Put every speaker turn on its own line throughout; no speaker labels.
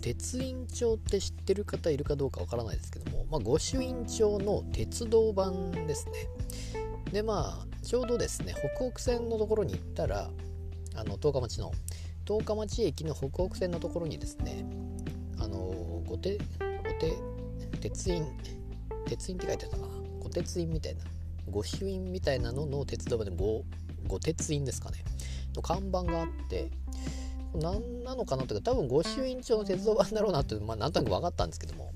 鉄印帳って知ってる方いるかどうかわからないですけども、まあ、御朱印帳の鉄道版ですね。でまあちょうどですね北北線のところに行ったらあの十日町の十日町駅の北北線のところにですねあの御手御手鉄印鉄印って書いてあったかな？御鉄印みたいな御朱印みたいなのの鉄道版で御御鉄印ですかね？の看板があって何なのかなというか多分御朱印帳の鉄道版だろうなって、まあ、なんとなく分かったんですけども。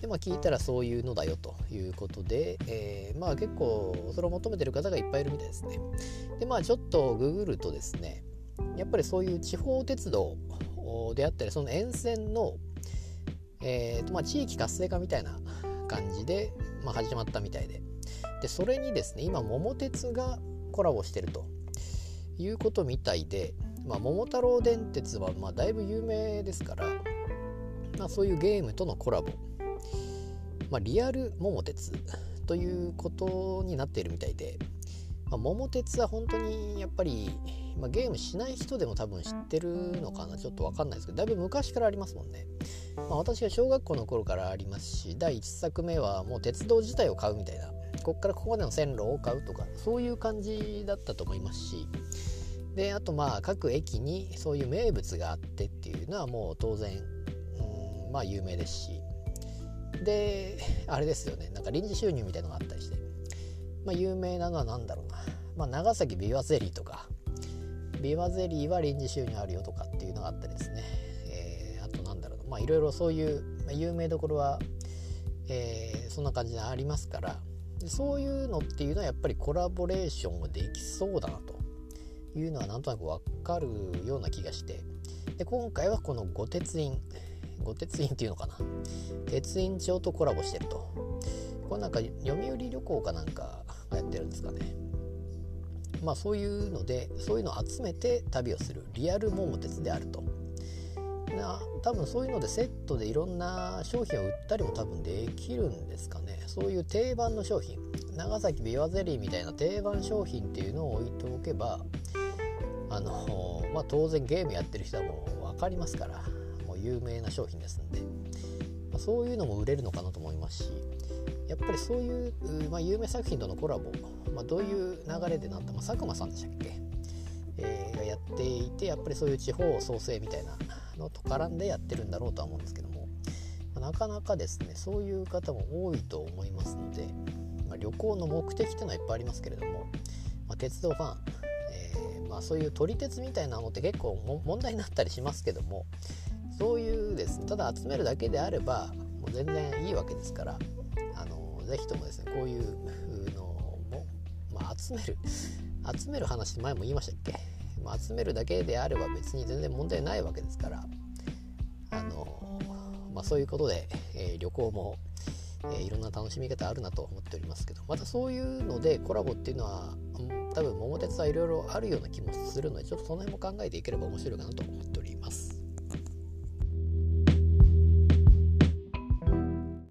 で、まあ、聞いたらそういうのだよということで、えー、まあ結構それを求めてる方がいっぱいいるみたいですね。でまあちょっとググるとですねやっぱりそういう地方鉄道であったりその沿線の、えーとまあ、地域活性化みたいな感じで、まあ、始まったみたいで。でそれにですね今桃鉄がコラボしてるということみたいでまあ、桃太郎電鉄はまあだいぶ有名ですから、まあ、そういうゲームとのコラボ、まあ、リアル桃鉄ということになっているみたいで、まあ、桃鉄は本当にやっぱり、まあ、ゲームしない人でも多分知ってるのかなちょっと分かんないですけどだいぶ昔からありますもんね、まあ、私が小学校の頃からありますし第1作目はもう鉄道自体を買うみたいなこっからここまでの線路を買うとかそういう感じだったと思いますしであとまあ各駅にそういう名物があってっていうのはもう当然うんまあ有名ですし。であれですよね。なんか臨時収入みたいのがあったりして、まあ、有名なのは何だろうな、まあ、長崎ビワゼリーとか。ビワゼリーは臨時収入あるよとかっていうのがあったりですね、えー、あとなんだろうまあいろいろそういう、まあ、有名どころは、えー、そんな感じでありますから。そういうのっていうのはやっぱりコラボレーションができそうだなと。いうのはなんとなく分かるような気がして。で今回はこの五鉄印。五鉄印っていうのかな。鉄印帳とコラボしてると。これなんか読売旅行かなんかやってるんですかね。まあそういうのでそういうのを集めて旅をする。リアル桃鉄であると。な多分そういうのでセットでいろんな商品を売ったりも多分できるんですかね。そういう定番の商品。長崎ビワゼリーみたいな定番商品っていうのを置いておけばあのまあ、当然ゲームやってる人はもう分かりますからもう有名な商品ですんで、まあ、そういうのも売れるのかなと思いますしやっぱりそういう、まあ、有名作品とのコラボ、まあ、どういう流れでなった、まあ、佐久間さんでしたっけ、えー、やっていてやっぱりそういう地方創生みたいなのと絡んでやってるんだろうとは思うんですけども、まあ、なかなかですねそういう方も多いと思いますので、まあ、旅行の目的というのはいっぱいありますけれども、まあ、鉄道ファンえまあ、そういう撮り鉄みたいなのって結構問題になったりしますけどもそういうですねただ集めるだけであればもう全然いいわけですからあのぜひともですねこういうのも、まあ、集める集める話前も言いましたっけ、まあ、集めるだけであれば別に全然問題ないわけですからあの、まあ、そういうことで、えー、旅行もえー、いろんな楽しみ方あるなと思っておりますけどまたそういうのでコラボっていうのは多分桃鉄はいろいろあるような気もするのでちょっとその辺も考えていければ面白いかなと思っております。